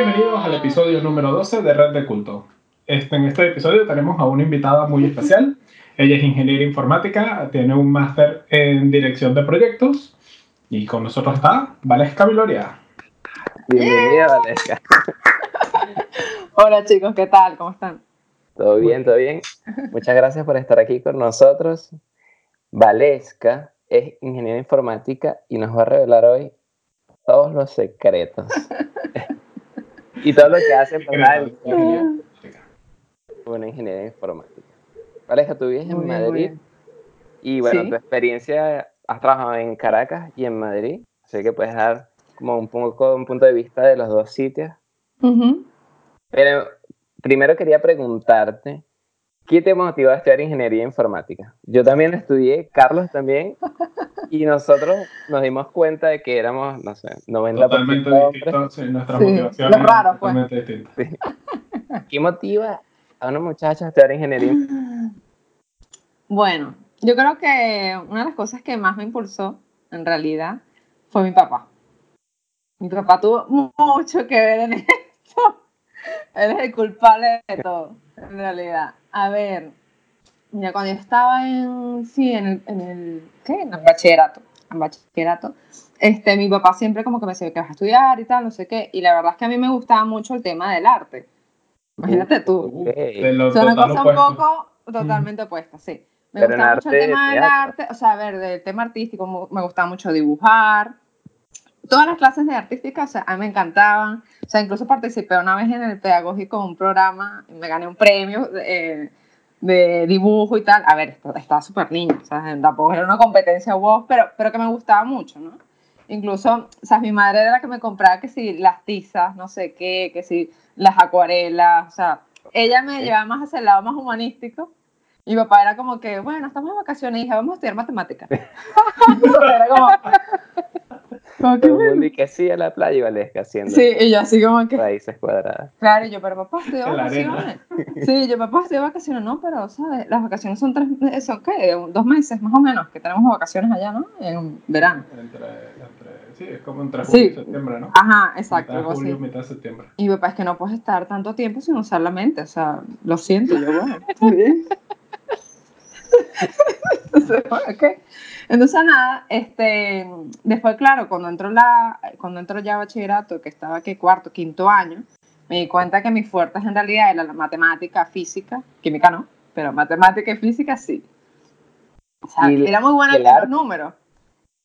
Bienvenidos al episodio número 12 de Red de Culto. Este, en este episodio tenemos a una invitada muy especial. Ella es ingeniera informática, tiene un máster en dirección de proyectos y con nosotros está Valesca Viloria. Bienvenida, Valesca. Hola chicos, ¿qué tal? ¿Cómo están? Todo bien, todo bien. Muchas gracias por estar aquí con nosotros. Valesca es ingeniera informática y nos va a revelar hoy todos los secretos y todo lo que hace para una ingeniería informática. Valesca, tú vives en Madrid. y bueno, tu experiencia, has trabajado en Caracas y en Madrid, así que puedes dar como un poco un punto de vista de los dos sitios. Pero primero quería preguntarte, ¿qué te motivó a estudiar ingeniería informática? Yo también estudié, Carlos también, y nosotros nos dimos cuenta de que éramos, no sé, 90% Totalmente distintos, sí, nuestra motivación es raro, pues. totalmente distinta. ¿Qué motiva a una muchacha a estudiar ingeniería? Bueno, yo creo que una de las cosas que más me impulsó, en realidad, fue mi papá. Mi papá tuvo mucho que ver en esto. Él es el culpable de todo, en realidad. A ver, mira, cuando yo estaba en, sí, en el, en el, ¿qué? En bachillerato, en bachillerato, este, mi papá siempre como que me decía que vas a estudiar y tal, no sé qué, y la verdad es que a mí me gustaba mucho el tema del arte. Imagínate tú. De lo Es una cosa un poco totalmente opuesta, sí. Me Pero gustaba mucho el tema del arte, o sea, a ver, del tema artístico, me gustaba mucho dibujar. Todas las clases de artística, o sea, a mí me encantaban. O sea, incluso participé una vez en el pedagógico, un programa, me gané un premio eh, de dibujo y tal. A ver, estaba súper niña, o sea, tampoco era una competencia wow, pero, pero que me gustaba mucho, ¿no? Incluso, o sea, mi madre era la que me compraba que si las tizas, no sé qué, que si las acuarelas, o sea, ella me llevaba más hacia el lado más humanístico. Y mi papá era como que, bueno, estamos de vacaciones, hija, vamos a estudiar matemáticas. era como, como que, Todo el bueno. mundo y que sí a la playa y Valesca haciendo Sí, y yo así como que, raíces cuadradas. claro, y yo, pero papá, estoy de vacaciones. Sí, yo, papá, estoy de vacaciones. No, pero, ¿sabes? Las vacaciones son tres, son, ¿qué? Dos meses más o menos, que tenemos vacaciones allá, ¿no? En verano. Entre, entre, sí, es como entre Sí. julio y septiembre, ¿no? Ajá, exacto, Mitad julio, así. mitad de septiembre. Y papá, es que no puedes estar tanto tiempo sin usar la mente, o sea, lo siento, yo, bueno, está bien. Entonces, bueno, ok. Entonces, nada, este, después, claro, cuando entró, la, cuando entró ya a bachillerato, que estaba aquí cuarto, quinto año, me di cuenta que mis fuertes en realidad eran la matemática, física, química no, pero matemática y física sí. O sea, Y- era muy buena con los números.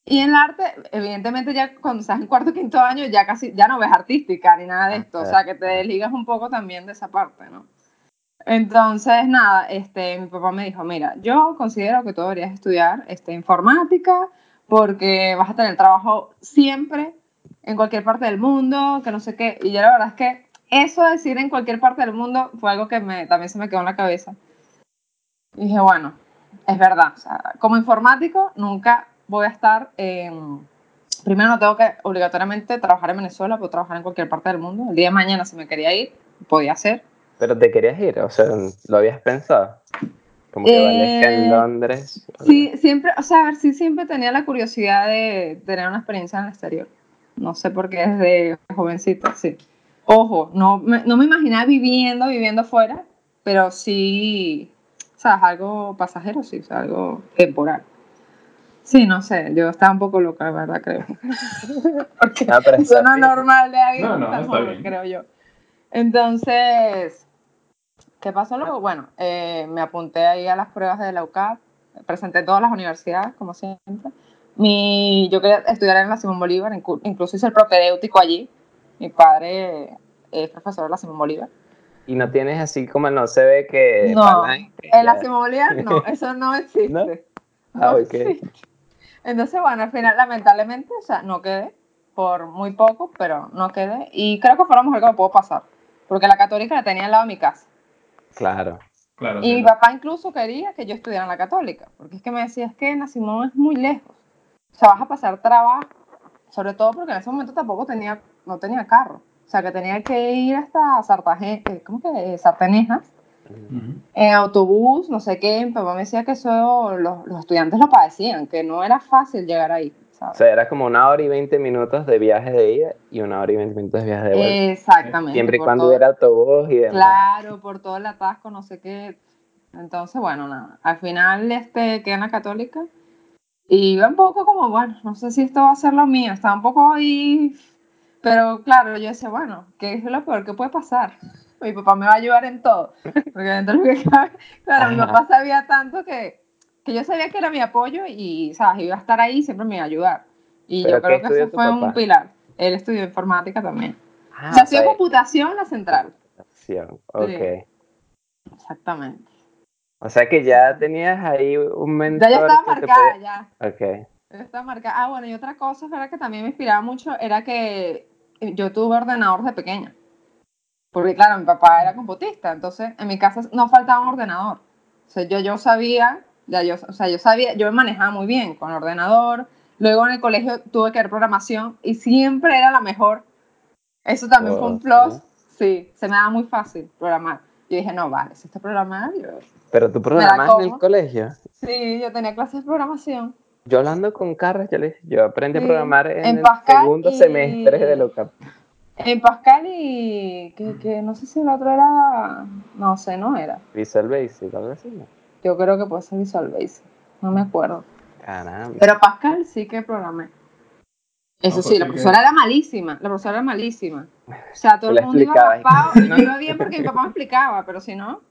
Y en el arte, evidentemente ya cuando estás en cuarto quinto año ya casi ya no ves artística ni nada de Ah, esto, o sea que te desligas un poco también de esa parte, ¿no? Entonces, nada, este, mi papá me dijo, mira, yo considero que tú deberías estudiar este, informática porque vas a tener trabajo siempre en cualquier parte del mundo, que no sé qué. Y yo la verdad es que eso de decir en cualquier parte del mundo fue algo que me, también se me quedó en la cabeza. Y dije, bueno, es verdad, o sea, como informático nunca voy a estar en... Primero no tengo que obligatoriamente trabajar en Venezuela, puedo trabajar en cualquier parte del mundo. El día de mañana si me quería ir, podía hacer. Pero te querías ir, o sea, ¿lo habías pensado? Como que Valesca en Eh, Londres. Sí, siempre, o sea, a ver, sí siempre tenía la curiosidad de tener una experiencia en el exterior. No sé por qué desde jovencita, sí. Ojo, no me, no me imaginaba viviendo, viviendo fuera, pero sí, o sea, es algo pasajero, sí, o sea, algo temporal. Sí, no sé, yo estaba un poco loca, la verdad, creo. Porque Ah, eso no es bien. normal de alguien No, no, está joven, bien. creo yo. Entonces, ¿qué pasó luego? Bueno, eh, me apunté ahí a las pruebas de la UCAP, presenté en todas las universidades, como siempre. Mi, yo quería estudiar en la Simón Bolívar, incluso hice el propedéutico allí. Mi padre es profesor de la Simón Bolívar. Y no tienes así como no se ve que... No, En la. Simón Bolívar no, eso no existe. ¿No? No, Ah, existe. Entonces, bueno, al final, lamentablemente, o sea, no quedé por muy poco, pero no quedé. Y creo que fue lo mejor que me pudo pasar, porque la católica la tenía al lado de mi casa. Claro. Claro. Y sí, mi ¿no? papá incluso quería que yo estudiara en la católica, porque es que me decía, es que Simón es muy lejos. O sea, vas a pasar trabajo, sobre todo porque en ese momento tampoco tenía, no tenía carro. O sea, que tenía que ir hasta Sartaje- eh, ¿cómo que? Sartenejas, Ujú. en autobús, no sé qué. Mi papá me decía que eso los, los estudiantes lo padecían, que no era fácil llegar ahí. O O sea, era como una hora y veinte minutos de viaje de ida y una hora y veinte minutos de viaje de vuelta. Exactamente. Siempre y cuando hubiera autobús y demás. Claro, por todo el atasco, no sé qué. Entonces, bueno, nada. Al final este, quedé en la católica y iba un poco como, bueno, no sé si esto va a ser lo mío. Estaba un poco ahí. Pero claro, yo decía, bueno, ¿qué es lo peor que puede pasar? Mi papá me va a ayudar en todo. Porque dentro de lo que cabe, claro, mi papá sabía tanto que que yo sabía que era mi apoyo y, ¿sabes? Iba a estar ahí y siempre me iba a ayudar. Y yo creo que eso fue un pilar. Él estudió informática también. Ah, o sea, estudió computación la central. Computación, ok. Exactamente. O sea que ya tenías ahí un mentor. Ya, ya estaba marcada, ya. Ok. Ya estaba marcada. Ah, bueno, y otra cosa, ¿verdad? Que también me inspiraba mucho era que yo tuve ordenador de pequeña. Porque, claro, mi papá era computista, entonces en mi casa no faltaba un ordenador. O sea, yo, yo sabía ya yo, o sea, yo sabía, yo me manejaba muy bien con ordenador. Luego en el colegio tuve que ver programación y siempre era la mejor. Eso también fue un plus. Sí, se me daba muy fácil programar. Yo dije, no, vale, si esto programar, yo... ¿Pero tú programas en el colegio? Sí, yo tenía clases de programación. Yo hablando con Carlos, yo, le, yo aprendí a programar en, el segundo semestre de local. En Pascal y que, que, no sé si el otro era, no sé, no era. Visual Basic, algo así, ¿no? Yo creo que puede ser Visual Basic. No me acuerdo. Caramba. Pero Pascal sí que programé. Eso sí, pues la profesora era malísima. La profesora era malísima. O sea, todo el mundo iba raspado. Y yo iba bien porque mi papá me explicaba, pero si no,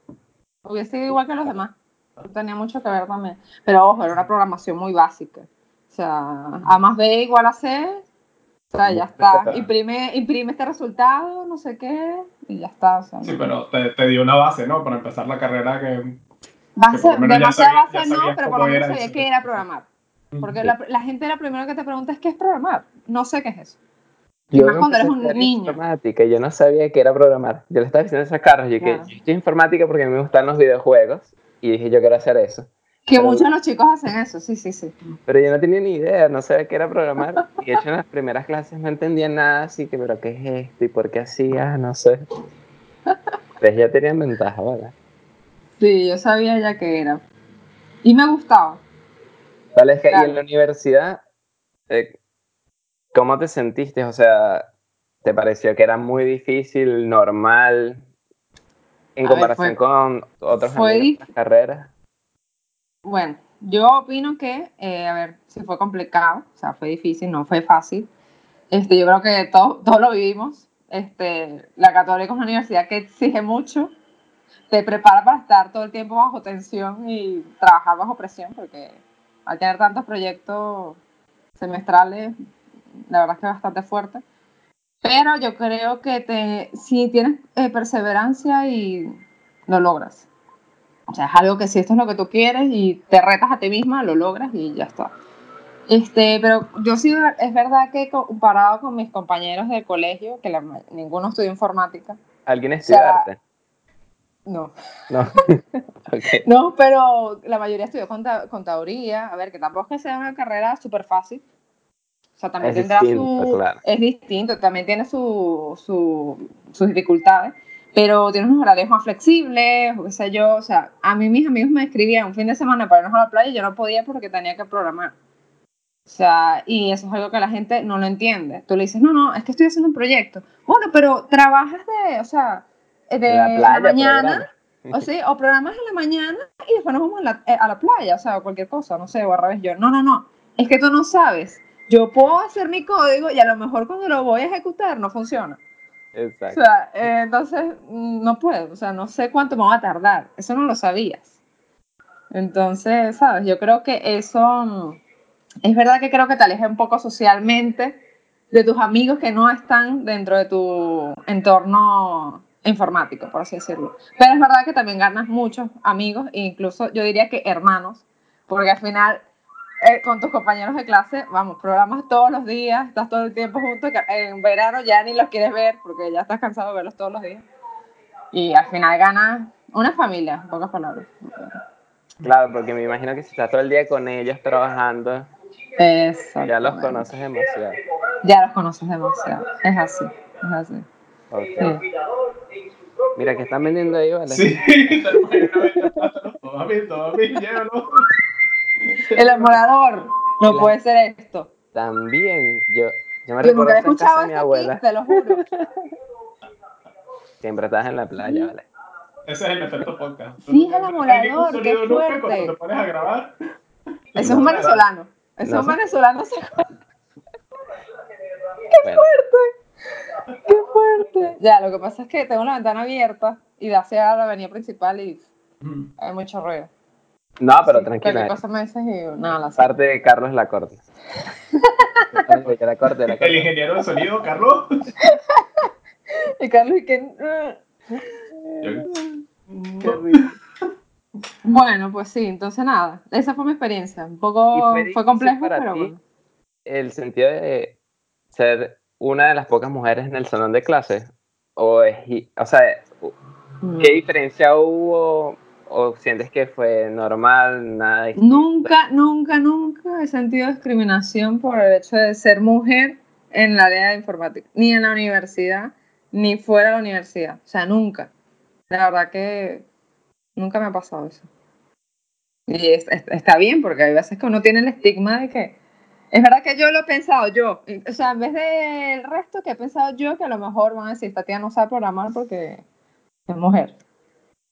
hubiese sido igual que los demás. Tenía mucho que ver también. Pero ojo, era una programación muy básica. O sea, A más B igual a C. O sea, ya está. Imprime, imprime este resultado, no sé qué, y ya está. sí, pero te, te dio una base, ¿no? Para empezar la carrera que Base, demasiada base no, pero por lo menos sabía qué era programar. Porque la, la, gente la primera que te pregunta es qué es programar. No sé qué es eso. Y yo más cuando eres un niño. Informática, yo no sabía qué era programar. Yo le estaba diciendo a esas caras, yo que yo estoy informática porque me gustan los videojuegos y dije yo quiero hacer eso. Que muchos de los chicos hacen eso, sí, sí, sí. Pero yo no tenía ni idea, no sabía qué era programar. Y de hecho en las primeras clases no entendía nada, así que, pero ¿qué es esto? ¿Y por qué hacías? No sé. Entonces ya tenían ventaja, ¿verdad? Sí, yo sabía ya que era. Y me gustaba. Es que en la universidad, eh, ¿cómo te sentiste? O sea, ¿te pareció que era muy difícil, normal, en comparación con otras carreras? Bueno, yo opino que, eh, a ver, si fue complicado, o sea, fue difícil, no fue fácil. Este, yo creo que todos todo lo vivimos. Este, la católica es una universidad que exige mucho te prepara para estar todo el tiempo bajo tensión y trabajar bajo presión, porque al tener tantos proyectos semestrales, la verdad es que es bastante fuerte. Pero yo creo que te, si tienes eh, perseverancia y lo logras. O sea, es algo que si esto es lo que tú quieres y te retas a ti misma, lo logras y ya está. Este, pero yo sí, es verdad que comparado con mis compañeros de colegio, que ninguno estudió informática. ¿Alguien estudió arte? No. No. No, pero la mayoría estudió contaduría. A ver, que tampoco es que sea una carrera súper fácil. O sea, también tendrá su. Es distinto, también tiene su, su, sus dificultades. Pero tiene unos horarios más flexibles, o qué sé yo. O sea, a mí mis amigos me escribían un fin de semana para irnos a la playa y yo no podía porque tenía que programar. O sea, y eso es algo que la gente no lo entiende. Tú le dices, no, no, es que estoy haciendo un proyecto. Bueno, pero trabajas de, o sea, de la, mañana, o sí, o programas en la mañana y después nos vamos a la, eh, a la playa, o sea, cualquier cosa, no sé, o al revés yo. No, no, no, es que tú no sabes. Yo puedo hacer mi código y a lo mejor cuando lo voy a ejecutar no funciona. Exacto. O sea, eh, entonces mm, no puedo, o sea, no sé cuánto me va a tardar. Eso no lo sabías. Entonces, ¿sabes? Yo creo que eso mm, es verdad que creo que te aleja un poco socialmente de tus amigos que no están dentro de tu entorno informático, por así decirlo. Pero es verdad que también ganas muchos amigos, e incluso yo diría que hermanos, porque al final eh, con tus compañeros de clase, vamos, programas todos los días, estás todo el tiempo juntos, en verano ya ni los quieres ver porque ya estás cansado de verlos todos los días. Y al final ganas una familia, en pocas palabras. Claro, porque me imagino que si estás todo el día con ellos trabajando, ya los conoces demasiado. Ya los conoces demasiado, es así, es así. Mira, que están vendiendo ahí, ¿vale? Sí, todavía, todavía, llévalo. El emulador, no puede ser esto. también, yo, yo me Yo nunca he escuchado de mi abuela. aquí, te lo juro. Siempre estás en la playa, ¿vale? Ese es el efecto podcast. Sí, es el amolador, qué nunca fuerte. Cuando te pones a grabar. Eso es un venezolano. Eso es un venezolano. se- Bueno, ¡Qué fuerte! Ya, lo que pasa es que tengo la ventana abierta y da hacia la avenida principal y hay mucho ruido. no, pero Sí, tranquila. Cosa me dices y nada, la. Parte de Carlos Lacorte. que la corte, la El corte. ingeniero de sonido, Carlos. Y Carlos, y que... Bueno, pues sí, entonces nada, esa fue mi experiencia. Un ¿Y poco fue complejo, para pero ti? bueno. El sentido de ser una de las pocas mujeres en el salón de clase. O, es, o sea, ¿qué diferencia hubo? ¿O sientes que fue normal? Nada distinto? Nunca, nunca, nunca he sentido discriminación por el hecho de ser mujer en la área de informática, ni en la universidad, ni fuera de la universidad. O sea, nunca. La verdad que nunca me ha pasado eso. Y es- es- está bien, porque hay veces que uno tiene el estigma de que. Es verdad que yo lo he pensado yo. O sea, en vez del resto que he pensado yo, que a lo mejor van a decir, esta tía no sabe programar porque es mujer.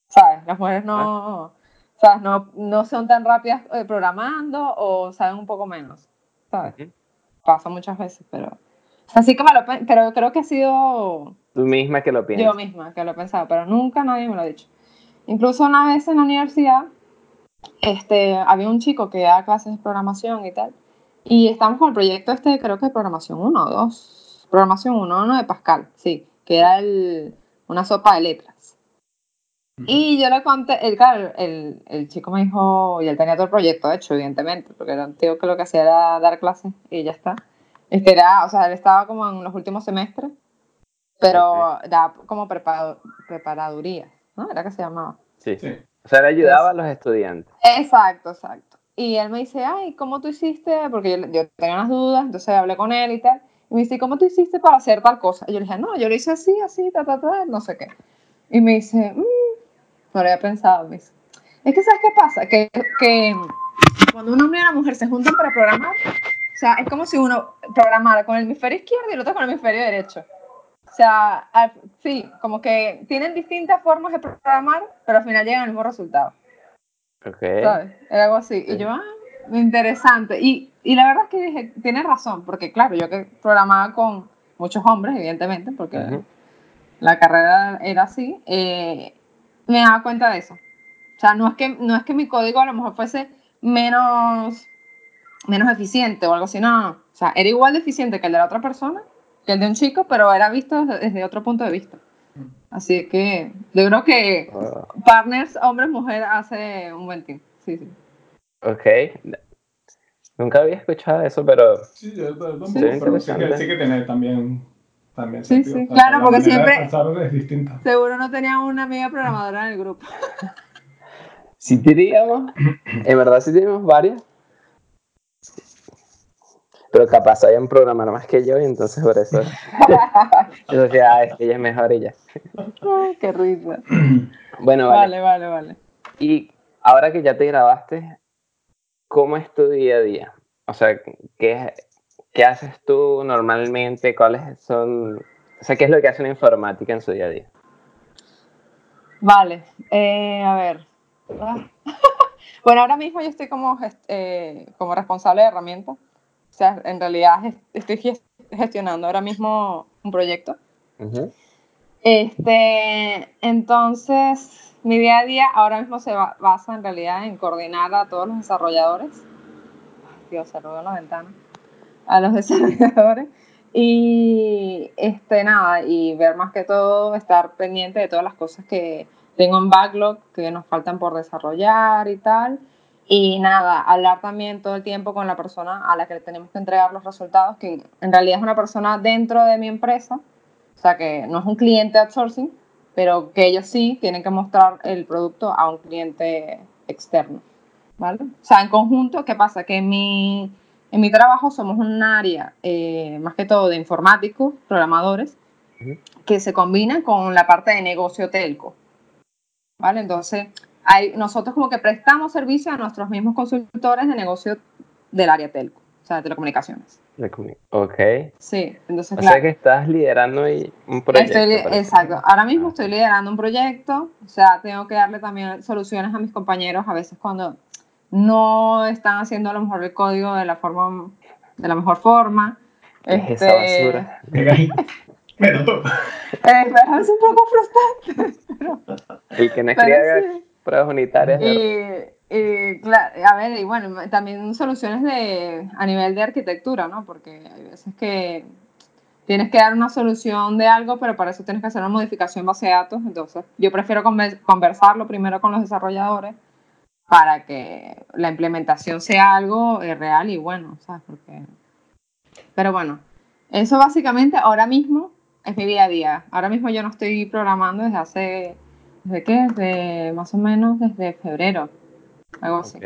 ¿Sabes? Las mujeres no. ¿Sabes? No, no son tan rápidas eh, programando o saben un poco menos. ¿Sabes? Pasa muchas veces, pero. Así que me lo. pe- Pero creo que ha sido Tú misma que lo yo piensas. misma que lo he pensado, pero nunca nadie me lo ha dicho. Incluso una vez en la universidad, este, había un chico que daba clases de programación y tal, y estábamos con el proyecto este, creo que de programación 1 o 2, programación 1, uno de Pascal, sí, que era el, una sopa de letras. Y yo le conté, el, claro, el, el chico me dijo, y él tenía todo el proyecto hecho, evidentemente, porque era un tío que lo que hacía era dar clases y ya está. Este era, o sea, él estaba como en los últimos semestres, pero da como preparo- preparaduría, ¿no? Era que se llamaba. Sí. Sí. O sea, le ayudaba a los estudiantes. Exacto, exacto. Y él me dice, ay, ¿cómo tú hiciste? Porque yo, yo tenía unas dudas, entonces hablé con él y tal. Y me dice, ¿cómo tú hiciste para hacer tal cosa? Y yo le dije, no, yo lo hice así, así, ta, ta, ta, no sé qué. Y me dice, "Mm, no lo había pensado. Me dice, es que, ¿sabes qué pasa? Que, que cuando un hombre y una mujer se juntan para programar, o sea, es como si uno programara con el hemisferio izquierdo y el otro con el hemisferio derecho. O sea, sí, como que tienen distintas formas de programar, pero al final llegan al mismo resultado. Ok. ¿sabes? Era algo así. Sí. Y yo, ah, interesante. Y, y la verdad es que dije, tienes razón, porque claro, yo que programaba con muchos hombres, evidentemente, porque la carrera era así, eh, me daba cuenta de eso. O sea, no es, que, no es que mi código a lo mejor fuese menos, menos eficiente o algo así, no, no, no. O sea, era igual de eficiente que el de la otra persona, que el de un chico, pero era visto desde, desde otro punto de vista. Así que yo creo que Oh, partners, hombres, mujer, hace un buen team. Sí, sí. ok. Nunca había escuchado eso, pero Sí, yo tampoco, Sí, pero sí que, sí que tiene también, también Sí, sentido. sí, O sea, claro, la porque siempre- es. Seguro no tenía una amiga programadora en el grupo. sí teníamos, en verdad sí tenemos varias. Pero capaz hayan programar más que yo y entonces por eso. Decía, ah, es que ella es mejor y ya. Ay, qué risa. Bueno, vale. Vale, vale, vale. Y ahora que ya te grabaste, ¿cómo es tu día a día? O sea, ¿qué, qué haces tú normalmente? ¿Cuáles son...? O sea, ¿qué es lo que hace una informática en su día a día? Vale, eh, a ver. Ah. bueno, ahora mismo yo estoy como, eh, como responsable de herramientas. O sea, en realidad estoy ges- gestionando ahora mismo un proyecto. Este, entonces, mi día a día ahora mismo se ba- basa en realidad en coordinar a todos los desarrolladores. Ay, Dios, se en la ventana. A los desarrolladores. Y este, nada, y ver más que todo, estar pendiente de todas las cosas que tengo en backlog, que nos faltan por desarrollar y tal. Y nada, hablar también todo el tiempo con la persona a la que le tenemos que entregar los resultados, que en realidad es una persona dentro de mi empresa, o sea que no es un cliente outsourcing, pero que ellos sí tienen que mostrar el producto a un cliente externo. ¿Vale? O sea, en conjunto, ¿qué pasa? Que en mi, en mi trabajo somos un área eh, más que todo de informáticos, programadores, Ujú. que se combina con la parte de negocio telco. ¿Vale? Entonces, hay, nosotros como que prestamos servicio a nuestros mismos consultores de negocio del área telco, o sea, de telecomunicaciones. Ok. Sí, entonces o sea que estás liderando un proyecto. exacto. Ahora mismo estoy liderando un proyecto, o sea, tengo que darle también soluciones a mis compañeros a veces cuando no están haciendo a lo mejor el código de la forma de la mejor forma. Es esa basura. Bueno, tú. Eh, es un poco frustrante. El que no escribe pruebas unitarias. Y, a ver, y bueno, también soluciones de, a nivel de arquitectura, ¿no? Porque hay veces que tienes que dar una solución de algo, pero para eso tienes que hacer una modificación base de datos. Entonces, yo prefiero conversarlo primero con los desarrolladores para que la implementación sea algo eh, real y bueno, ¿sabes? Porque... Pero bueno, eso básicamente ahora mismo es mi día a día. Ahora mismo yo no estoy programando desde hace, ¿desde qué? Desde más o menos desde febrero, algo así.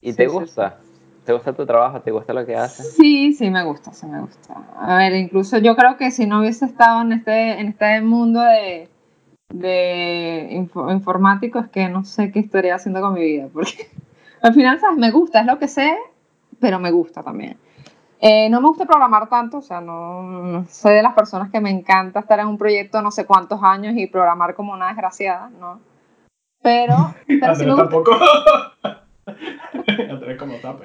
¿Y te gusta? ¿Te gusta tu trabajo? ¿Te gusta lo que haces? Sí, sí, me gusta, sí me gusta. A ver, incluso yo creo que si no hubiese estado en este, en este mundo de, de informático, es que no sé qué estaría haciendo con mi vida, porque al final, ¿sabes? Me gusta, es lo que sé, pero me gusta también. Eh, no me gusta programar tanto, o sea, no, soy de las personas que me encanta estar en un proyecto no sé cuántos años y programar como una desgraciada, ¿no? Pero, pero sí me tampoco.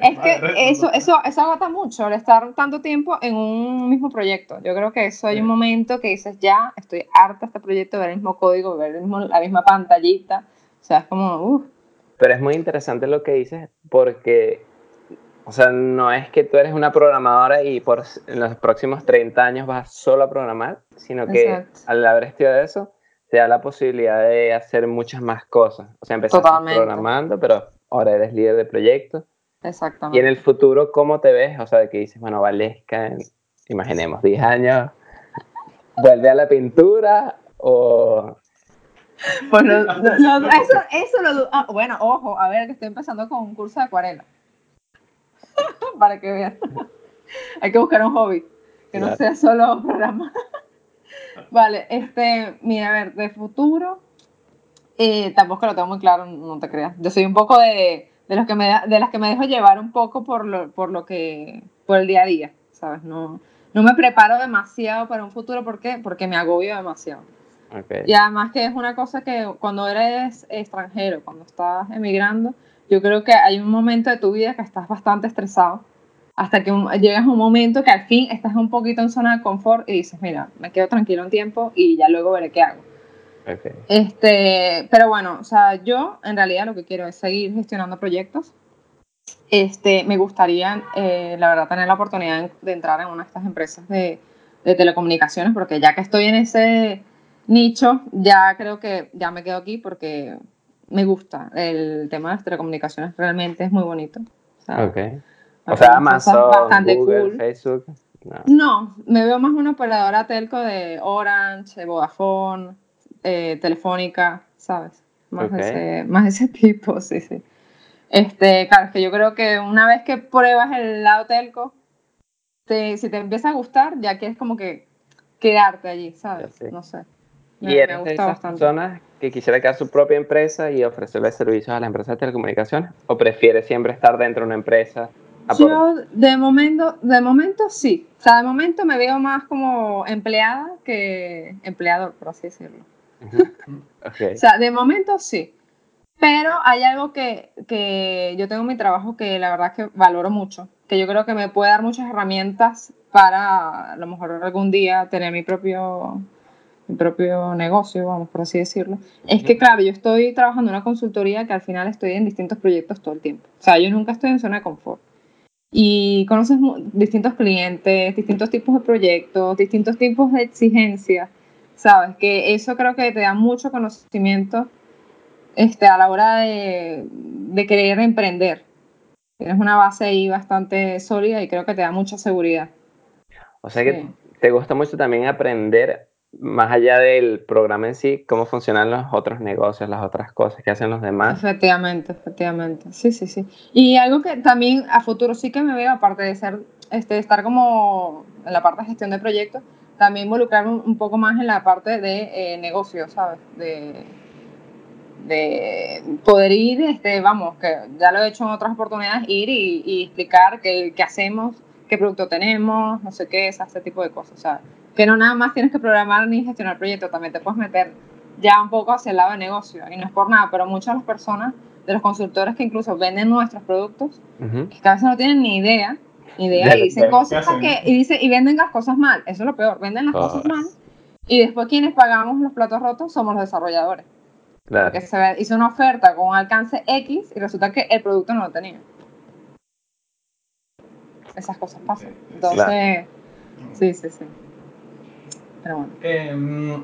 es que eso, eso, eso agota mucho, el estar tanto tiempo en un mismo proyecto. Yo creo que eso hay un momento que dices, ya, estoy harta de este proyecto, ver el mismo código, ver la misma pantallita. O sea, es como, uff. Pero es muy interesante lo que dices porque o sea, no es que tú eres una programadora y por en los próximos 30 años vas solo a programar, sino que al haber estudiado eso, te da la posibilidad de hacer muchas más cosas. O sea, empezaste programando, pero ahora eres líder de proyectos. Exactamente. Y en el futuro, ¿cómo te ves? O sea, de que dices, bueno, Valesca, imaginemos, 10 años, vuelve a la pintura o... Bueno, eso, eso lo... Ah, bueno, ojo, a ver, que estoy empezando con un curso de acuarela. para que vean. Hay que buscar un hobby, que no sea solo programar. vale, este, mira, a ver, de futuro, eh, tampoco lo tengo muy claro, no te creas. Yo soy un poco de, de, los que me, de las que me dejo llevar un poco por lo, por lo que, por el día a día, ¿sabes? No, no me preparo demasiado para un futuro, ¿por qué? Porque me agobio demasiado. Y además que es una cosa que cuando eres extranjero, cuando estás emigrando, yo creo que hay un momento de tu vida que estás bastante estresado, hasta que llegas a un momento que al fin estás un poquito en zona de confort y dices, mira, me quedo tranquilo un tiempo y ya luego veré qué hago. Este, pero bueno, o sea, yo en realidad lo que quiero es seguir gestionando proyectos. Este, me gustaría, eh, la verdad, tener la oportunidad de entrar en una de estas empresas de, de telecomunicaciones, porque ya que estoy en ese nicho, ya creo que ya me quedo aquí porque me gusta el tema de las telecomunicaciones, realmente es muy bonito. O sea, okay. o sea Amazon, Google, Facebook. No. me veo más una operadora telco de Orange, de Vodafone, eh, Telefónica, ¿sabes? Más, de ese, más ese tipo, sí, sí. Este, claro, es que yo creo que una vez que pruebas el lado telco, te, si te empieza a gustar, ya quieres como que quedarte allí, ¿sabes? No sé. Me, y eres de esas personas que quisiera crear su propia empresa y ofrecerle servicios a la empresa de telecomunicaciones? ¿O prefiere siempre estar dentro de una empresa? Yo, de momento, de momento sí. O sea, de momento me veo más como empleada que empleador, por así decirlo. o sea, de momento sí. Pero hay algo que, que yo tengo en mi trabajo que la verdad que valoro mucho, que yo creo que me puede dar muchas herramientas para a lo mejor algún día tener mi propio mi propio negocio, vamos por así decirlo, es que claro, yo estoy trabajando en una consultoría que al final estoy en distintos proyectos todo el tiempo. O sea, yo nunca estoy en zona de confort. Y conoces distintos clientes, distintos tipos de proyectos, distintos tipos de exigencias, ¿sabes? Que eso creo que te da mucho conocimiento este, a la hora de, de querer emprender. Tienes una base ahí bastante sólida y creo que te da mucha seguridad. O sea que te gusta mucho también aprender más allá del programa en sí, cómo funcionan los otros negocios, las otras cosas que hacen los demás. Efectivamente, efectivamente. Sí, sí, sí. Y algo que también a futuro sí que me veo, aparte de ser, este, estar como en la parte de gestión de proyectos, también involucrarme un, poco más en la parte de eh, negocio, ¿sabes? De, de poder ir, este, vamos, que ya lo he hecho en otras oportunidades, ir y, y explicar qué, qué hacemos qué producto tenemos, no sé qué, ese tipo de cosas. Sea, que no nada más tienes que programar ni gestionar proyectos, también te puedes meter ya un poco hacia el lado de negocio. Y no es por nada, pero muchas de las personas, de los consultores que incluso venden nuestros productos, que a veces no tienen ni idea, ni idea, y dicen cosas que, y, dice, y venden las cosas mal. Eso es lo peor, venden las cosas mal. Y después quienes pagamos los platos rotos somos los desarrolladores. Claro. Porque se hizo una oferta con un alcance X y resulta que el producto no lo tenía. Esas cosas pasan. Entonces, sí, sí, sí. Bueno. Em,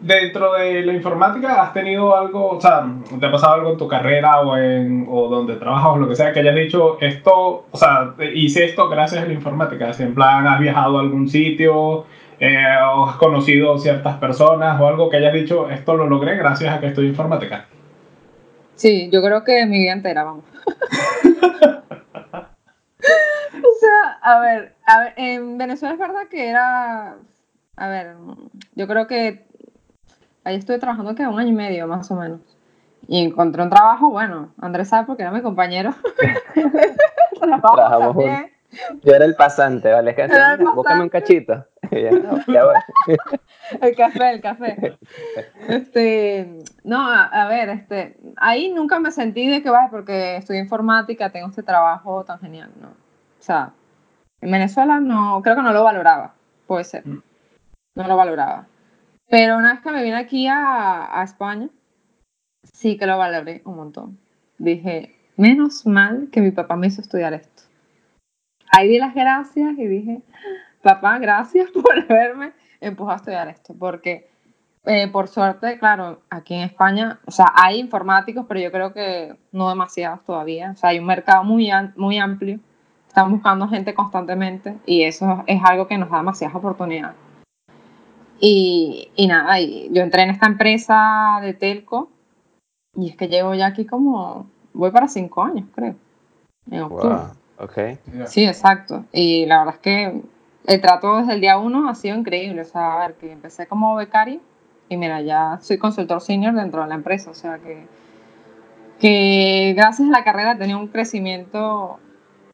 dentro de la informática, ¿has tenido algo, o sea, te ha pasado algo en tu carrera o, en, o donde trabajas o lo que sea, que hayas dicho esto, o sea, hice esto gracias a la informática? Si en plan has viajado a algún sitio eh, o has conocido ciertas personas o algo que hayas dicho, esto lo logré gracias a que estoy informática. Sí, yo creo que mi vida entera, vamos. o sea, a ver, a ver, en Venezuela es verdad que era, a ver, yo creo que ahí estuve trabajando que un año y medio más o menos. Y encontré un trabajo, bueno, Andrés sabe porque era mi compañero. Trabajamos juntos. Yo era el pasante, ¿vale? que búscame un cachito. el café, el café. Este, no, a, ver, este, ahí nunca me sentí de que vaya porque estudié informática, tengo este trabajo tan genial, ¿no? O sea, en Venezuela no, creo que no lo valoraba, puede ser. Mm. No lo valoraba. Pero una vez que me vine aquí a, España, sí que lo valoré un montón. Dije, menos mal que mi papá me hizo estudiar esto. Ahí di las gracias y dije, papá, gracias por haberme empujado a estudiar esto, porque eh, por suerte, claro, aquí en España, o sea, hay informáticos, pero yo creo que no demasiados todavía. O sea, hay un mercado muy, muy amplio. Están buscando gente constantemente y eso es algo que nos da demasiadas oportunidades. Y, y nada, yo entré en esta empresa de Telco y es que llevo ya aquí como, voy para cinco años, creo. En octubre. Okay. Sí, exacto. Y la verdad es que el trato desde el día uno ha sido increíble. O sea, a ver, que empecé como becario y mira, ya soy consultor senior dentro de la empresa. O sea, que, que gracias a la carrera he tenido un crecimiento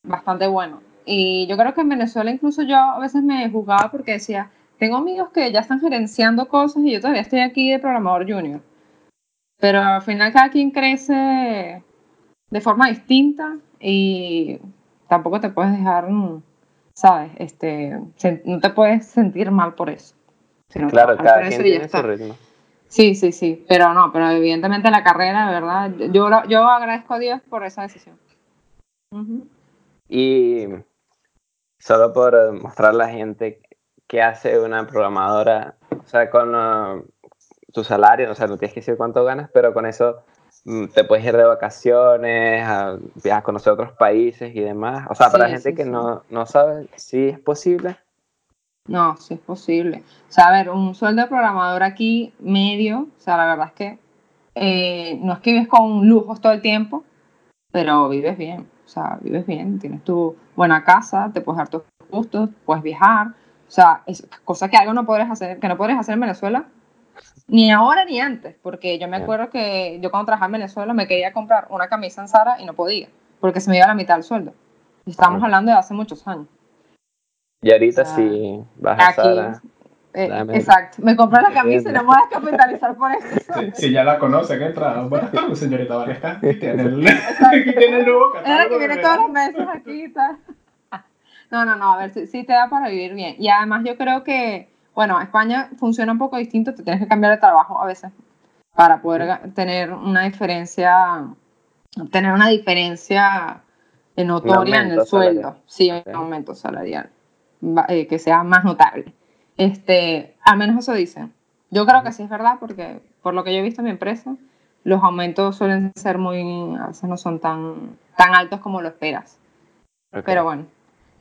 bastante bueno. Y yo creo que en Venezuela incluso yo a veces me juzgaba porque decía, tengo amigos que ya están gerenciando cosas y yo todavía estoy aquí de programador junior. Pero al final cada quien crece de forma distinta y tampoco te puedes dejar, mm, ¿sabes? Este, no te puedes sentir mal por eso. claro, cada quien tiene su ritmo. Sí, sí, sí, pero no, pero evidentemente la carrera, de verdad, yo, yo agradezco a Dios por esa decisión. Y solo por mostrar a la gente qué hace una programadora, o sea, con uh, tu salario, o sea, no tienes que decir cuánto ganas, pero con eso mm, te puedes ir de vacaciones, a, a conocer otros países y demás. O sea, para la gente que No, no sabe si es posible. No, sí es posible. O sea, a ver, un sueldo de programador aquí medio, o sea, la verdad es que eh, no es que vives con lujos todo el tiempo, pero vives bien. O sea, vives bien, tienes tu buena casa, te puedes dar tus gustos, puedes viajar, o sea, es cosa que algo no podrías hacer, que no podrías hacer en Venezuela, ni ahora ni antes, porque yo me acuerdo que yo cuando trabajaba en Venezuela me quería comprar una camisa en Zara y no podía, porque se me iba a la mitad del sueldo. Y estamos hablando de hace muchos años. Y ahorita sí vas a Zara. Eh, exacto, me compré la camisa y no me voy a descapitalizar por eso. Si, ya la conocen, entra. Buenas tardes, señorita Valesca. Aquí tiene el, aquí tiene el nuevo catálogo. Es la que viene todos los meses aquí y tal. No, no, no, a ver, sí, te da para vivir bien. Y además yo creo que, bueno, España funciona un poco distinto, te tienes que cambiar de trabajo a veces para poder tener una diferencia, tener una diferencia notoria en el sueldo. Sí, un aumento salarial, eh, que sea más notable. Este, al menos eso dicen. Yo creo que sí es verdad porque por lo que yo he visto en mi empresa, los aumentos suelen ser muy, a veces no son tan, tan altos como lo esperas. Pero bueno,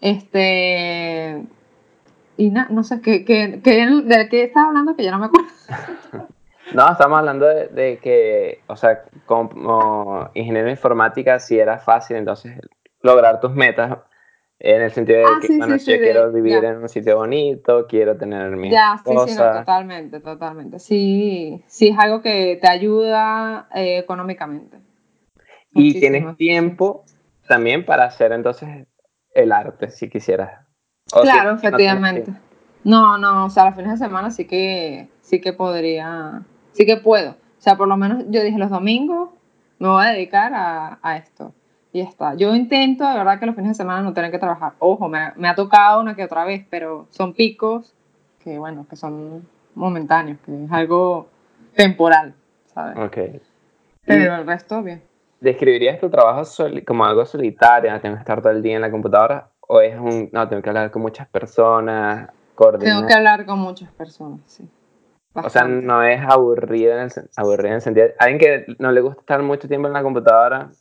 este. Y no sé, ¿qué, qué, ¿de qué estás hablando? Que ya no me acuerdo. No, estamos hablando de, que, o sea, como ingeniero de informática, si era fácil entonces lograr tus metas en el sentido de ah, que, bueno, yo quiero vivir en un sitio bonito, quiero tener mi Ya, sí, sí, totalmente, totalmente. Sí, sí es algo que te ayuda eh, económicamente. Y tienes tiempo también para hacer entonces el arte, si quisieras. claro, efectivamente. No, no, o sea, los fines de semana sí que, sí que podría, sí que puedo. O sea, por lo menos yo dije los domingos me voy a dedicar a, a esto. Y ya está. Yo intento, de verdad, que los fines de semana no tener que trabajar. Ojo, me, me ha tocado una que otra vez, pero son picos que, bueno, que son momentáneos, que es algo temporal, ¿sabes? Ok. Pero el resto, bien. ¿Describirías tu trabajo como algo solitario? ¿Tienes que estar todo el día en la computadora? ¿O es un, no, tengo que hablar con muchas personas? Tengo que hablar con muchas personas, sí. O sea, no es aburrido en, el, aburrido en el sentido. Alguien que no le gusta estar mucho tiempo en la computadora.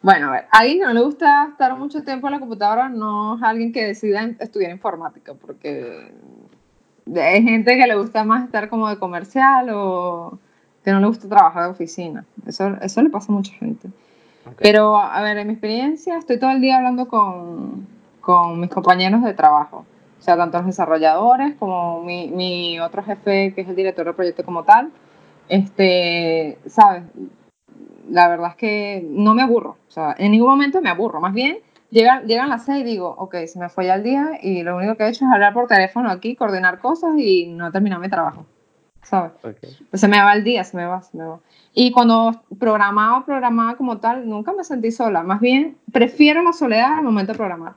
Bueno, a ver, a alguien que no le gusta estar mucho tiempo en la computadora no es alguien que decida estudiar informática, porque hay gente que le gusta más estar como de comercial o que no le gusta trabajar de oficina. Eso, eso le pasa a mucha gente. Pero, a ver, en mi experiencia, estoy todo el día hablando con, con mis compañeros de trabajo. O sea, tanto los desarrolladores como mi, mi otro jefe, que es el director del proyecto como tal. Este, ¿sabes? La verdad es que no me aburro. O sea, en ningún momento me aburro. Más bien, llegan, llegan las seis y digo, ok, se me fue ya el día y lo único que he hecho es hablar por teléfono aquí, coordinar cosas y no terminar mi trabajo. ¿Sabes? Pues se me va el día, se me va, se me va. Y cuando programaba, programaba como tal, nunca me sentí sola. Más bien, prefiero la soledad al momento de programar.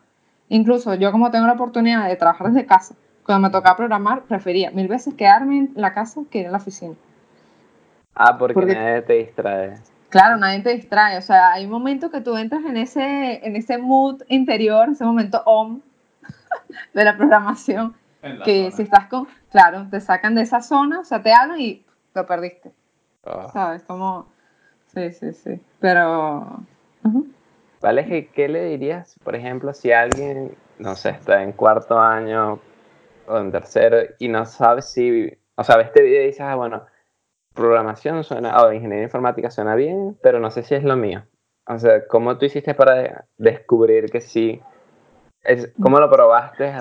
Incluso yo como tengo la oportunidad de trabajar desde casa, cuando me tocaba programar, prefería mil veces quedarme en la casa que en la oficina. Ah, porque, nadie te distrae. Claro, nadie te distrae. O sea, hay un momento que tú entras en ese, en ese mood interior, ese momento on de la programación, que si estás con, claro, te sacan de esa zona, o sea, te hablan y lo perdiste. Ah. ¿Sabes? Como, sí, sí, sí. Pero... ¿Vale? ¿Qué le dirías, por ejemplo, si alguien, no sé, está en cuarto año o en tercero y no sabe si, o sea, este video y dices, ah, bueno, programación suena, o ingeniería informática suena bien, pero no sé si es lo mío. O sea, ¿cómo tú hiciste para descubrir que sí? Es, ¿Cómo lo probaste?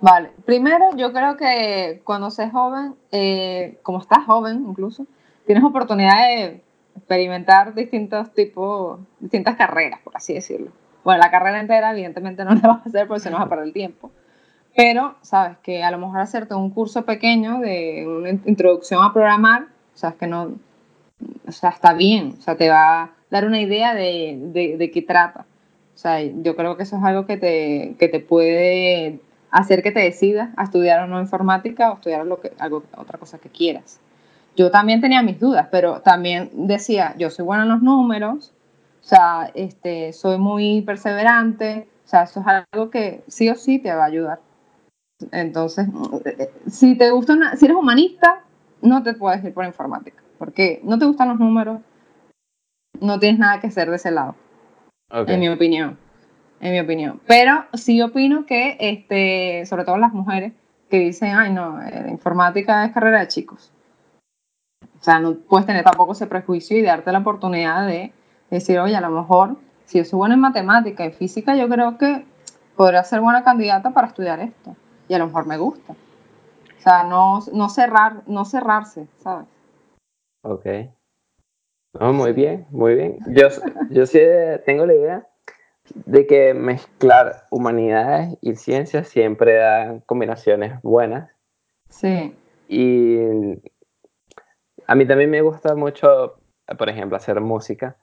Vale, primero yo creo que cuando seas joven, eh, como estás joven incluso, tienes oportunidad de experimentar distintos tipos, distintas carreras, por así decirlo. Bueno, la carrera entera evidentemente no la vas a hacer porque se nos va a perder el tiempo. Pero, sabes, que a lo mejor hacerte un curso pequeño de una introducción a programar, sabes que no, o sea, está bien, o sea, te va a dar una idea de, de, de qué trata. O sea, yo creo que eso es algo que te, que te puede hacer que te decidas a estudiar o no informática o estudiar lo que, algo, otra cosa que quieras. Yo también tenía mis dudas, pero también decía, yo soy buena en los números, o sea, este, soy muy perseverante, o sea, eso es algo que sí o sí te va a ayudar. Entonces, si te gusta, si eres humanista, no te puedes ir por informática, porque no te gustan los números, no tienes nada que hacer de ese lado, en mi opinión, en mi opinión. Pero sí opino que, este, sobre todo las mujeres, que dicen, ay no, eh, informática es carrera de chicos. O sea, no puedes tener tampoco ese prejuicio y darte la oportunidad de decir, oye, a lo mejor, si yo soy buena en matemática y física, yo creo que podría ser buena candidata para estudiar esto. Y a lo mejor me gusta. O sea, no, no, cerrar, no cerrarse, ¿sabes? Ok. No, muy bien, muy bien. Yo, yo sí tengo la idea de que mezclar humanidades y ciencias siempre da combinaciones buenas. Sí. Y a mí también me gusta mucho, por ejemplo, hacer música.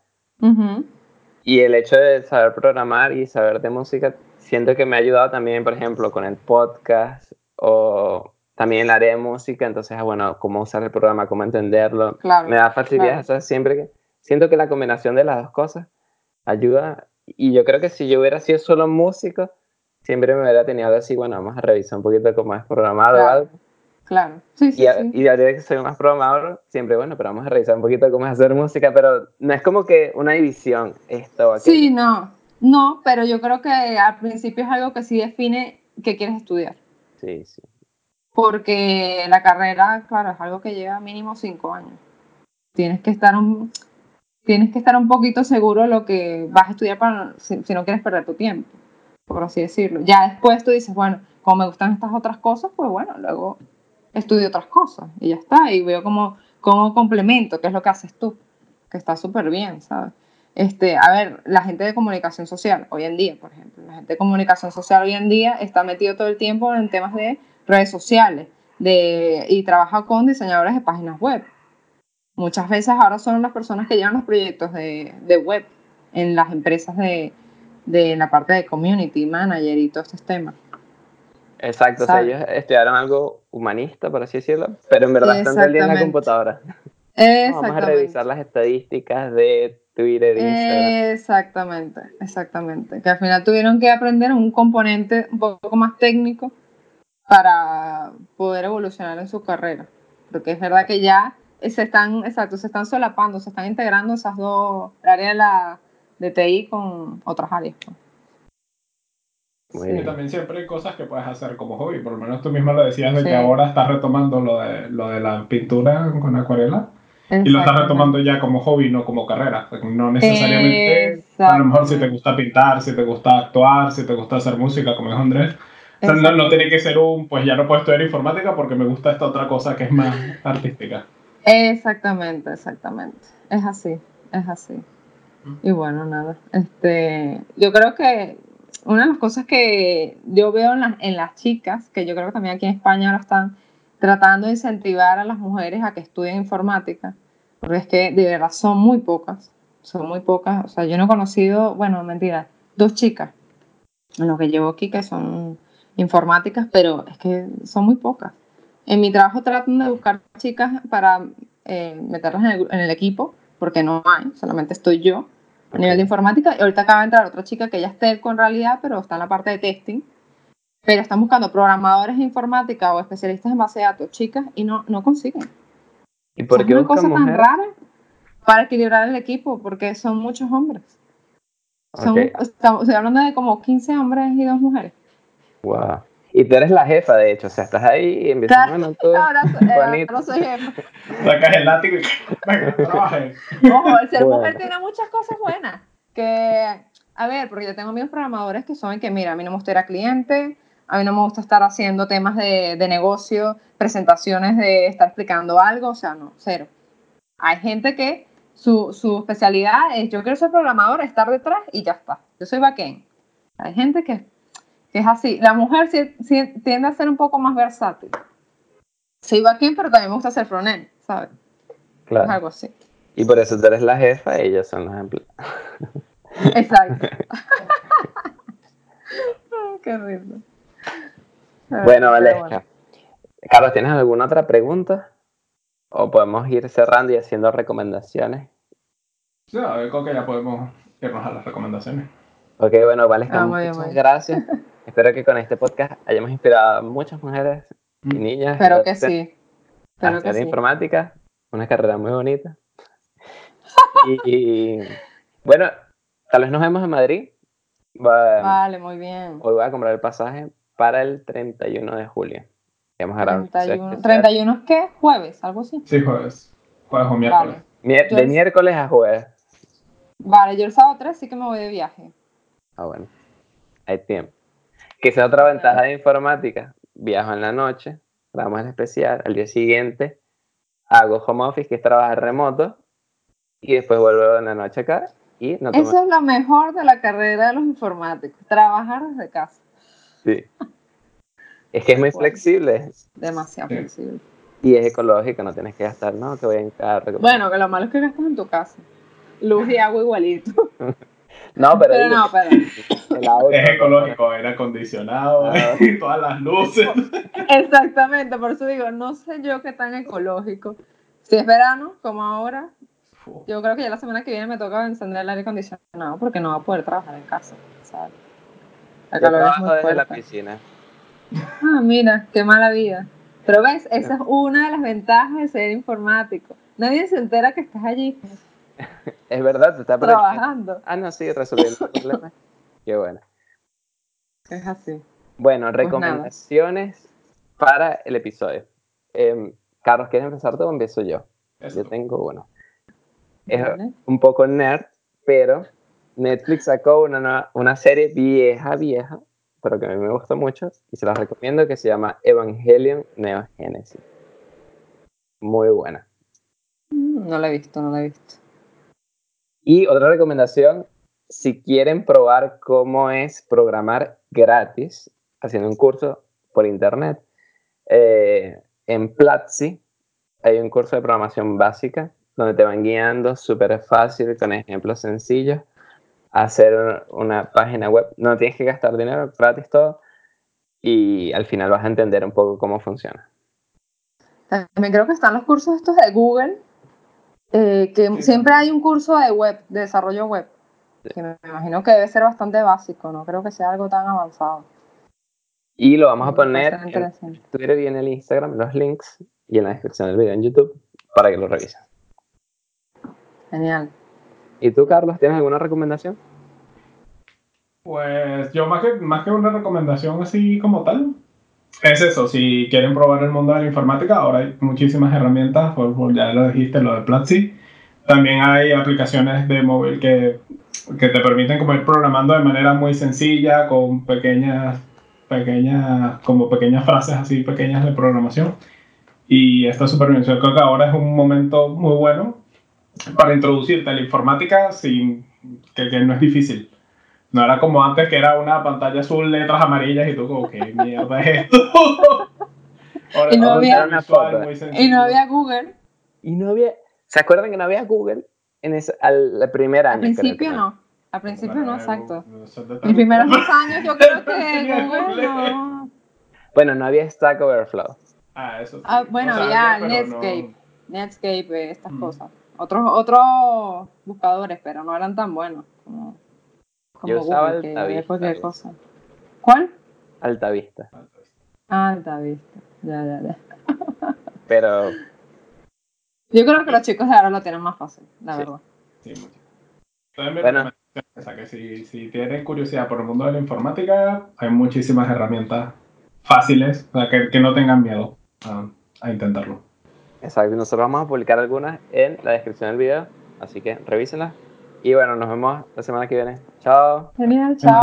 Y el hecho de saber programar y saber de música, siento que me ha ayudado también, por ejemplo, con el podcast o también en el área de música. Entonces, bueno, cómo usar el programa, cómo entenderlo. me da facilidad. siempre que siento que la combinación de las dos cosas ayuda. Y yo creo que si yo hubiera sido solo músico, siempre me hubiera tenido algo así, bueno, vamos a revisar un poquito cómo es programado o algo. Claro, sí, sí. Y, sí. y ahora que soy más programador, siempre, bueno, pero vamos a revisar un poquito cómo es hacer música, pero no es como que una división esto. Aquí. Sí, no, no, pero yo creo que al principio es algo que sí define qué quieres estudiar. Sí, sí. Porque la carrera, claro, es algo que lleva mínimo cinco años. Tienes que estar un, tienes que estar un poquito seguro de lo que vas a estudiar para, si, no quieres perder tu tiempo, por así decirlo. Ya después tú dices, bueno, como me gustan estas otras cosas, pues bueno, luego estudio otras cosas y ya está, y veo como, como complemento, qué es lo que haces tú, que está súper bien, ¿sabes? este, a ver, la gente de comunicación social, hoy en día, por ejemplo, la gente de comunicación social hoy en día está metido todo el tiempo en temas de redes sociales de, y trabaja con diseñadores de páginas web. Muchas veces ahora son las personas que llevan los proyectos de, de web en las empresas de, de, la parte de community manager y todos estos temas. Exacto, o sea, ellos estudiaron algo humanista, por así decirlo, pero en verdad están todo el día en la computadora. Vamos a revisar las estadísticas de Twitter, Instagram. Exactamente, exactamente. Que al final tuvieron que aprender un componente un poco más técnico para poder evolucionar en su carrera. Porque es verdad que ya se están, exacto, se están solapando, se están integrando esas dos áreas de la de TI con otras áreas. Pues. Y también siempre hay cosas que puedes hacer como hobby. Por lo menos tú misma lo decías de que ahora estás retomando lo de, lo de la pintura con acuarela. Y lo estás retomando ya como hobby, no como carrera. No necesariamente, a lo mejor si te gusta pintar, si te gusta actuar, si te gusta hacer música, como dijo Andrés. no, no, tiene que ser un, pues ya no puedo estudiar informática porque me gusta esta otra cosa que es más artística. Exactamente, exactamente. Es así, es así. Y bueno, nada. Este, yo creo que una de las cosas que yo veo en, en las chicas, que yo creo que también aquí en España ahora están tratando de incentivar a las mujeres a que estudien informática, porque es que de verdad son muy pocas, son muy pocas, o sea, yo no he conocido, bueno, mentira, dos chicas en lo que llevo aquí que son informáticas, pero es que son muy pocas. En mi trabajo tratan de buscar chicas para eh, meterlas en el, en el, equipo, porque no hay, solamente estoy yo a nivel de informática, y ahorita acaba de entrar otra chica que ya es telco en realidad, pero está en la parte de testing, pero están buscando programadores de informática o especialistas en base de datos, chicas, y no, no consiguen. ¿Y por qué es una cosa tan rara para equilibrar el equipo, porque son muchos hombres. Son, estamos, estoy hablando de como 15 hombres y dos mujeres. Wow. Y tú eres la jefa, de hecho, o sea, estás ahí y empiezas a todo. Ahora, eh, no soy jefa. Sacas el látigo y venga, trabaje. Ojo, el ser mujer tiene muchas cosas buenas. Que, a ver, porque yo tengo amigos programadores que saben que, mira, a mí no me gusta ir a cliente, a mí no me gusta estar haciendo temas de, de negocio, presentaciones de estar explicando algo, o sea, no, cero. Hay gente que su, su especialidad es, yo quiero ser programador, estar detrás y ya está. Yo soy backend. Hay gente que, que es así. La mujer sí, tiende a ser un poco más versátil. Soy backend, pero también me gusta hacer frontend, ¿sabes? Claro. Es algo así. Y por eso tú eres la jefa y ellos son los empleados. Exacto. Qué rico. Bueno, Valesca. Carlos, ¿tienes alguna otra pregunta? ¿O podemos ir cerrando y haciendo recomendaciones? Sí, creo que ya podemos irnos a las recomendaciones. Ok, bueno, Valesca, ah, muchas gracias. Espero que con este podcast hayamos inspirado a muchas mujeres y mm. niñas. Espero que sí. Espero que sí. informática, una carrera muy bonita. y, bueno, tal vez nos vemos en Madrid. vale, muy bien. Hoy voy a comprar el pasaje para el 31 de julio. Vamos a 31, ¿31 qué? ¿Jueves? ¿Algo así? Sí, jueves. Jueves o miércoles. de miércoles a jueves. Vale, yo el sábado 3 sí que me voy de viaje. Ah, bueno. Hay tiempo. Que sea otra ventaja de informática. Viajo en la noche, vamos el especial, al día siguiente hago home office, que es trabajar remoto, y después vuelvo en la noche acá y no Eso es lo mejor de la carrera de los informáticos, trabajar desde casa. Sí. Es que es muy flexible. Demasiado flexible. Y es ecológico, no tienes que gastar, ¿no? Que voy en carro. Bueno, que lo malo es que gastas en tu casa. Luz y agua igualito. no, pero. pero no, pero. es ecológico, aire acondicionado, ah. y todas las luces. Exactamente, por eso digo, no sé yo qué tan ecológico. Si es verano, como ahora, yo creo que ya la semana que viene me toca encender el aire acondicionado porque no va a poder trabajar en casa. ¿sabes? El calor es muy desde la piscina. Ah, mira, qué mala vida. Pero ves, esa es una de las ventajas de ser informático. Nadie se entera que estás allí. es verdad, te está trabajando. Ah, no, sí, resolviendo problemas. Qué bueno. Es así. Bueno, pues recomendaciones para el episodio. Em, Carlos, ¿quieres empezar tú o empiezo yo? Yo tengo, bueno, es un poco nerd, pero Netflix sacó una, una serie vieja, vieja, pero que a mí me gusta mucho y se la recomiendo que se llama Evangelion Neo Genesis. Muy buena. Mm, no la he visto, no la he visto. Y otra recomendación, si quieren probar cómo es programar gratis, haciendo un curso por internet, eh, en Platzi hay un curso de programación básica donde te van guiando súper fácil con ejemplos sencillos hacer una página web. No tienes que gastar dinero, gratis todo, y al final vas a entender un poco cómo funciona. También creo que están los cursos estos de Google, eh, que siempre hay un curso de web, de desarrollo web, que me imagino que debe ser bastante básico, no creo que sea algo tan avanzado. Y lo vamos a poner en Twitter y en el Instagram, los links, y en la descripción del video en YouTube, para que lo revisen. Genial. ¿Y tú, Carlos, tienes alguna recomendación? Pues yo más que, más que una recomendación así como tal, es eso, si quieren probar el mundo de la informática, ahora hay muchísimas herramientas, por, ya lo dijiste, lo de Platzi. También hay aplicaciones de móvil que, que te permiten como ir programando de manera muy sencilla, con pequeñas, pequeñas, como pequeñas frases así pequeñas de programación. Y esta supervisión creo que ahora es un momento muy bueno para introducirte a la informática sin que, que no es difícil. No era como antes que era una pantalla azul, letras amarillas y tú como, ¿qué mierda es esto? y, no había, y no había Google. Y no había... ¿Se acuerdan que no había Google en ese, al, primer año? Al principio no. Al principio no, exacto. Mis primeros dos años yo creo que Google no... Bueno, no había Stack Overflow. Ah, eso sí. Ah, bueno, había Netscape. Netscape, eh, estas mm. cosas. Otros, otros buscadores, pero no eran tan buenos como... Yo usaba Altavista. cosa. ¿Cuál? Altavista. Ah, Altavista. Ya, ya, ya. Pero. Yo creo que los chicos de ahora lo tienen más fácil, la verdad. Sí, mucho. Bueno. O sea, que si, si tienen curiosidad por el mundo de la informática, hay muchísimas herramientas fáciles, o sea, que, que no tengan miedo a, a intentarlo. Exacto, nosotros vamos a publicar algunas en la descripción del video, así que revísenlas y bueno, nos vemos la semana que viene. Chao. Genial, chao.